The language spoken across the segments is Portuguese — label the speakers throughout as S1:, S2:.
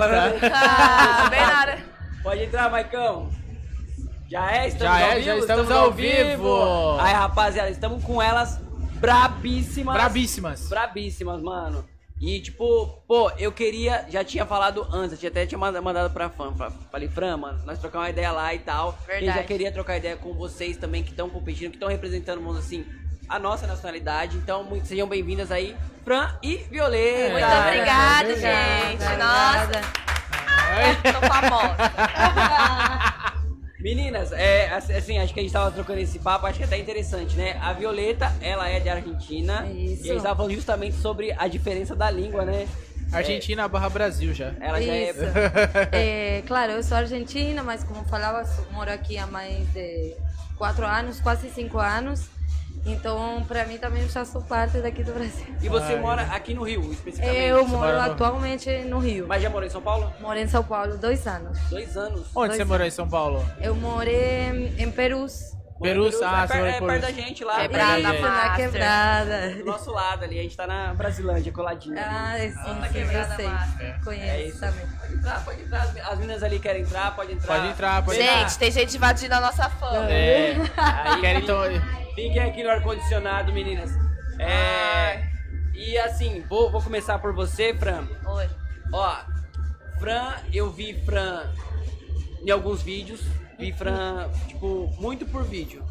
S1: fala, né?
S2: Ah, bem na hora.
S1: Pode entrar, Maicão. Já é? Estamos
S3: Já
S1: ao
S3: é,
S1: vivo?
S3: já estamos ao vivo.
S1: Aí, rapaziada, estamos com elas brabíssimas.
S3: Brabíssimas.
S1: Brabíssimas, mano. E, tipo, pô, eu queria, já tinha falado antes, eu tinha até tinha manda- mandado pra fã. fa- Falei, Fran, mano, nós trocar uma ideia lá e tal.
S2: Verdade.
S1: Eu já queria trocar ideia com vocês também que estão competindo, que estão representando, vamos assim, a nossa nacionalidade. Então, muito, sejam bem-vindas aí, Fran e Violeta.
S2: Muito
S3: É,
S2: obrigada,
S4: obrigada,
S2: gente. Nossa, tô famosa.
S1: Meninas, é, assim, acho que a gente tava trocando esse papo, acho que é até interessante, né? A Violeta, ela é de Argentina.
S4: Isso.
S1: E a gente tava falando justamente sobre a diferença da língua, né?
S3: Argentina barra Brasil já.
S1: Ela já
S4: Isso.
S1: é.
S4: É, claro, eu sou argentina, mas como falava, moro aqui há mais de quatro anos, quase cinco anos. Então, para mim também eu já sou parte daqui do Brasil.
S1: E você
S3: Ai.
S1: mora aqui no Rio, especificamente.
S4: Eu
S3: Você
S4: moro atualmente no Rio.
S1: Mas já morou em São Paulo?
S4: Moro em São Paulo dois anos.
S1: Dois anos.
S3: Onde
S4: Dois
S3: você morou em São Paulo?
S4: Eu morei em Perus.
S3: Perus,
S1: Perus,
S3: ah,
S1: é, per- é perto da gente lá.
S2: Quebrada,
S4: Isso,
S2: Master.
S4: na quebrada.
S1: Do nosso lado ali, a gente tá na Brasilândia, coladinha. ali.
S4: Ah, sim,
S2: Santa
S4: sim,
S2: Quebrada
S4: eu sei.
S2: Master.
S1: É
S4: Conheço
S1: isso.
S4: também.
S1: Pode entrar, pode entrar. As- As meninas ali querem entrar, pode entrar.
S3: Pode entrar, pode
S1: Vem lá.
S2: Gente, tem gente invadindo a nossa fama.
S3: É.
S1: Aí,
S3: Querem então.
S1: Fiquem aqui no ar-condicionado, meninas. É. E assim, vou, vou começar por você, Fran.
S2: Oi.
S1: Ó, Fran, eu vi Fran em alguns vídeos. Vi Fran, tipo, muito por vídeo.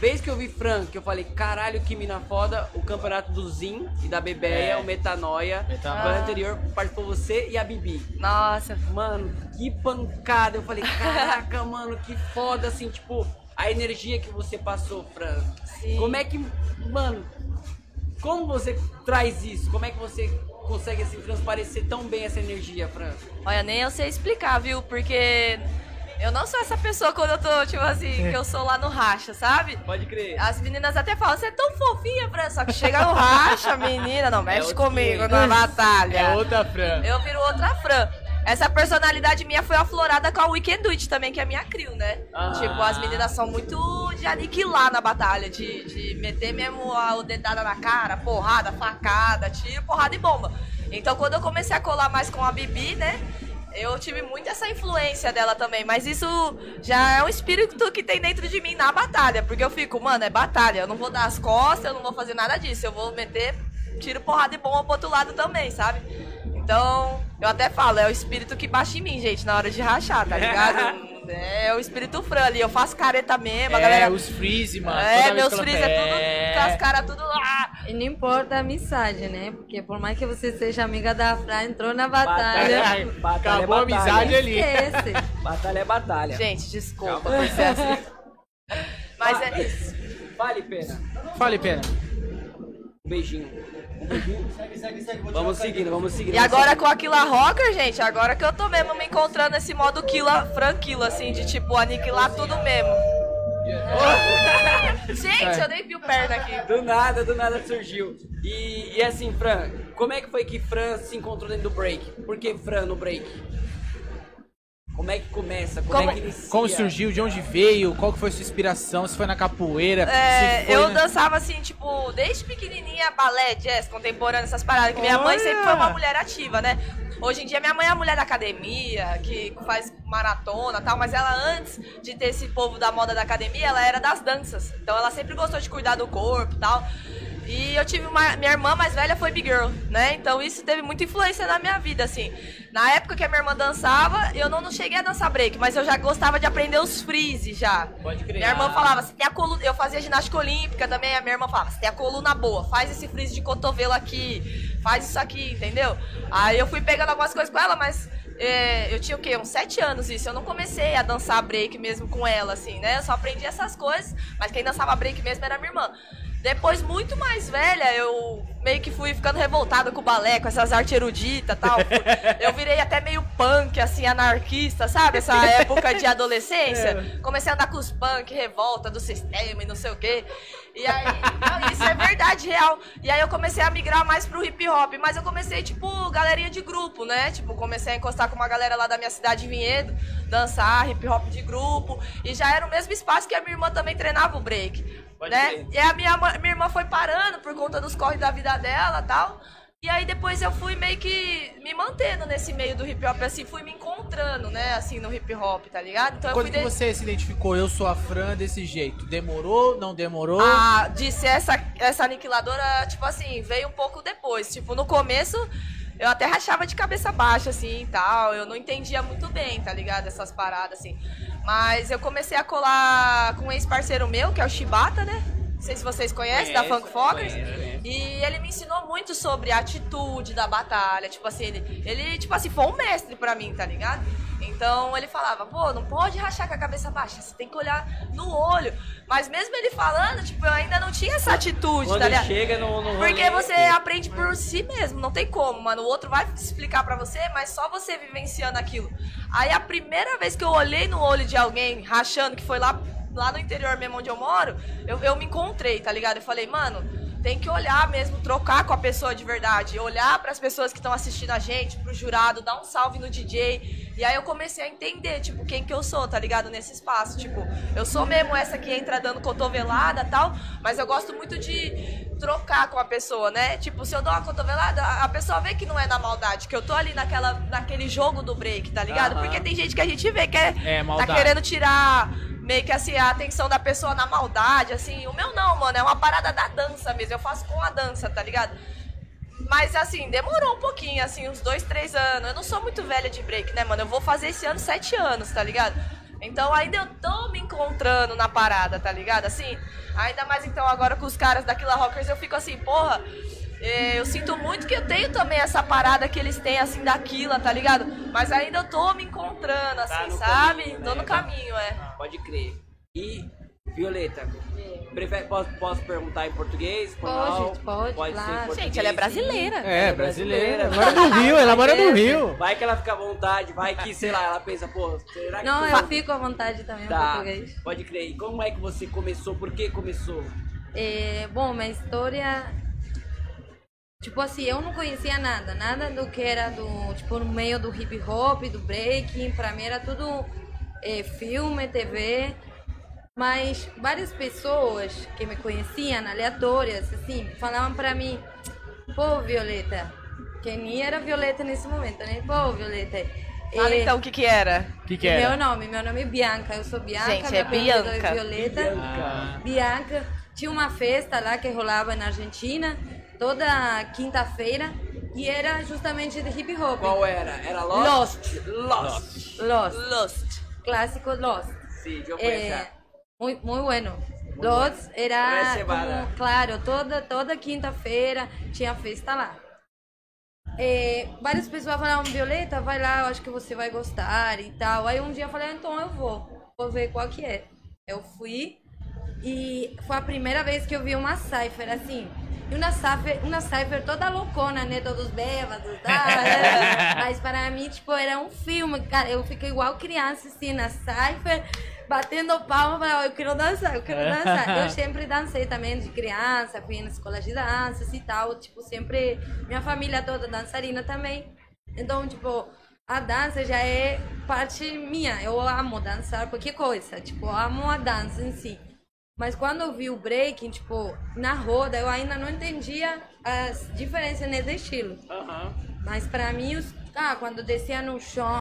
S1: Vez que eu vi Fran, que eu falei, caralho, que mina foda, o campeonato do Zin e da Bebeia,
S3: É.
S1: o Metanoia.
S3: Metanoia.
S1: O ano anterior participou você e a Bibi.
S2: Nossa.
S1: Mano, que pancada. Eu falei, caraca, mano, que foda, assim, tipo, a energia que você passou, Fran.
S2: Sim.
S1: Como é que, mano, como você traz isso? Como é que você consegue, assim, transparecer tão bem essa energia, Fran?
S2: Olha, nem eu sei explicar, viu? Porque eu não sou essa pessoa quando eu tô, tipo assim, que eu sou lá no racha, sabe?
S1: Pode crer.
S2: As meninas até falam, você é tão fofinha, Fran. Só que chega no racha, menina, não mexe
S1: outro
S2: comigo na batalha.
S3: É outra Fran.
S2: Eu viro outra Fran. Essa personalidade minha foi aflorada com a Weekend Witch também, que é a minha crew, né?
S1: Ah.
S2: Tipo, as meninas são muito de aniquilar na batalha, de, de meter mesmo a, o dedada na cara, porrada, facada, tiro, porrada e bomba. Então, quando eu comecei a colar mais com a Bibi, né? Eu tive muito essa influência dela também, mas isso já é um espírito que tem dentro de mim na batalha, porque eu fico, mano, é batalha, eu não vou dar as costas, eu não vou fazer nada disso, eu vou meter tiro, porrada e bomba pro outro lado também, sabe? Então, eu até falo, é o espírito que baixa em mim, gente, na hora de rachar, tá ligado? é o espírito fran ali, eu faço careta mesmo, a
S3: É,
S2: galera.
S3: os freeze, mano.
S2: É, meus freeze é tudo com as caras tudo lá.
S4: E não importa a amizade, né? Porque por mais que você seja amiga da Fran, entrou na
S1: Batalha.
S4: batalha.
S1: Batalha
S3: Acabou a
S1: é batalha.
S3: amizade ali.
S4: Esquece.
S1: Batalha é batalha.
S2: Gente, desculpa
S1: Calma.
S2: por ser assim. Mas é isso.
S1: Vale pena.
S3: Fale, pena.
S1: Um beijinho. Um beijinho. Vamos seguindo, vamos seguindo.
S2: E agora com a Killa Rocker, gente, agora que eu tô mesmo me encontrando nesse modo Killa, franquilo, assim, de tipo, aniquilar tudo mesmo. Gente, eu nem vi o perna aqui.
S1: Do nada, do nada surgiu. E, e assim, Fran, como é que foi que Fran se encontrou dentro do break? Por que Fran no break? Como é que começa? Como,
S2: Como-
S1: é que inicia?
S3: Como surgiu, de onde veio, qual que foi sua inspiração, se foi na capoeira,
S2: É,
S3: se foi
S2: eu
S3: na...
S2: dançava assim, tipo, desde pequenininha, balé, jazz, contemporâneo, essas paradas, que minha mãe sempre foi uma mulher ativa, né? Hoje em dia minha mãe é a mulher da academia, que faz maratona e tal, mas ela antes de ter esse povo da moda da academia, ela era das danças. Então ela sempre gostou de cuidar do corpo e tal. E eu tive uma. Minha irmã mais velha foi Big Girl, né? Então isso teve muita influência na minha vida, assim. Na época que a minha irmã dançava, eu não, não cheguei a dançar break, mas eu já gostava de aprender os freeze já.
S1: Pode crer.
S2: Minha irmã falava, você tem a coluna. Eu fazia ginástica olímpica também, a minha irmã falava, você tem a coluna boa, faz esse freeze de cotovelo aqui, faz isso aqui, entendeu? Aí eu fui pegando algumas coisas com ela, mas é, eu tinha o quê? Uns sete anos isso. Eu não comecei a dançar break mesmo com ela, assim, né? Eu só aprendi essas coisas, mas quem dançava break mesmo era minha irmã. Depois, muito mais velha, eu meio que fui ficando revoltada com o balé, com essas artes eruditas e tal. Eu virei até meio punk, assim, anarquista, sabe? Essa época de adolescência. Comecei a andar com os punk, revolta do sistema e não sei o quê. E aí, não, isso é verdade, real. E aí eu comecei a migrar mais pro hip hop, mas eu comecei, tipo, galerinha de grupo, né? Tipo, comecei a encostar com uma galera lá da minha cidade, Vinhedo, dançar hip hop de grupo. E já era o mesmo espaço que a minha irmã também treinava o break.
S1: Pode
S2: né?
S1: crer.
S2: E a minha, minha irmã foi parando por conta dos corres da vida dela e tal. E aí depois eu fui meio que me mantendo nesse meio do hip hop, assim, fui me encontrando, né, assim, no hip hop, tá ligado? Então eu
S3: Quando
S2: fui
S3: que
S2: de-
S3: você se identificou, eu sou a Fran desse jeito? Demorou, não demorou?
S2: Ah, ser essa, essa aniquiladora, tipo assim, veio um pouco depois. Tipo, no começo eu até rachava de cabeça baixa, assim e tal. Eu não entendia muito bem, tá ligado? Essas paradas, assim. Mas eu comecei a colar com um ex-parceiro meu, que é o Shibata, né? Não sei se vocês conhecem, da Funk Fockers.
S1: conheço.
S2: E ele me ensinou muito sobre a atitude da batalha. Tipo assim, ele, ele tipo assim, foi um mestre pra mim, tá ligado? Então ele falava, pô, não pode rachar com a cabeça baixa, você tem que olhar no olho. Mas mesmo ele falando, tipo, eu ainda não tinha essa atitude,
S1: Quando
S2: tá ligado?
S1: chega no, no
S2: Porque você aprende por si mesmo, não tem como, mano. O outro vai explicar pra você, mas só você vivenciando aquilo. Aí a primeira vez que eu olhei no olho de alguém rachando, que foi lá, lá no interior mesmo onde eu moro, eu, eu me encontrei, tá ligado? Eu falei, mano, tem que olhar mesmo, trocar com a pessoa de verdade, olhar pras pessoas que estão assistindo a gente, pro jurado, dar um salve no DJ. E aí eu comecei a entender, tipo, quem que eu sou, tá ligado? Nesse espaço. Tipo, eu sou mesmo essa que entra dando cotovelada e tal, mas eu gosto muito de trocar com a pessoa, né? Tipo, se eu dou uma cotovelada, a pessoa vê que não é na maldade, que eu tô ali naquela, naquele jogo do break, tá ligado?
S1: Aham.
S2: Porque tem gente que a gente vê que é,
S3: É,
S2: tá querendo tirar meio que assim, a atenção da pessoa na maldade, assim. O meu não, mano, é uma parada da dança mesmo, eu faço com a dança, tá ligado? Mas assim, demorou um pouquinho, assim, uns dois, três anos. Eu não sou muito velha de break, né, mano? Eu vou fazer esse ano sete anos, tá ligado? Então ainda eu tô me encontrando na parada, tá ligado? Assim, ainda mais então agora com os caras daquela Rockers, eu fico assim, porra. eh, Eu sinto muito que eu tenho também essa parada que eles têm, assim, daquila, tá ligado? Mas ainda eu tô me encontrando, assim,
S1: Tá
S2: sabe?
S1: caminho,
S2: tô
S1: né?
S2: no caminho, é.
S1: Pode crer. E, Violeta, prefere- posso, posso perguntar em português? espanhol?
S4: pode,
S1: ser em
S4: claro.
S1: português.
S2: Gente, ela é brasileira.
S3: É, brasileira.
S1: brasileira.
S3: Mora no Rio, ela mora no Rio.
S1: Vai que ela fica à vontade, vai que, sei lá, ela pensa, pô, será que...
S4: Não,
S1: tu-
S4: eu fico à vontade também em
S1: Tá,
S4: português.
S1: pode crer. E como é que você começou? Por que começou?
S4: É, bom, minha história. Tipo assim, eu não conhecia nada, nada do que era do, tipo, no meio do hip hop, do breaking, pra mim era tudo é, filme, TV. Mas várias pessoas que me conheciam, aleatórias, assim, falavam pra mim, pô, Violeta, que nem era Violeta nesse momento, né? Pô, Violeta.
S2: Fala
S4: é,
S2: então o que que era.
S3: Que que era?
S4: Meu nome, meu nome é Bianca, eu sou Bianca,
S2: Gente,
S4: meu
S2: é Bianca.
S4: Violeta.
S3: Ah.
S4: Bianca. Tinha uma festa lá que rolava na Argentina, toda quinta-feira, e era justamente de hip hop.
S1: Qual era? Era Lost?
S4: Lost.
S1: Lost.
S4: Lost.
S2: Lost.
S4: Clássico Lost.
S1: Sim, eu
S4: Eh, muy, muy bueno. Lost era como, claro, toda, toda quinta-feira tinha festa lá. Eh, várias pessoas falavam, Violeta, vai lá, eu acho que você vai gostar e tal. Aí um dia eu falei, então eu vou, vou ver qual que é. Eu fui e foi a primeira vez que eu vi uma cipher assim. E uma cipher, uma cipher toda loucona, né? Todos bêbados, tá? Para mim, tipo, era um filme, cara. Eu fiquei igual criança, assim, na cipher, batendo palma, falava, eu quero dançar, eu quero dançar. Eu sempre dancei também de criança, fui na escola de danças e tal. Tipo, sempre, minha família toda dançarina também. Então, tipo, a dança já é parte minha. Eu amo dançar qualquer coisa. Tipo, amo a dança em si. Mas quando eu vi o breaking, tipo, na roda, eu ainda não entendia as diferenças nesse estilo.
S1: Aham.
S4: Mas pra mim, os, ah, quando descia no chão,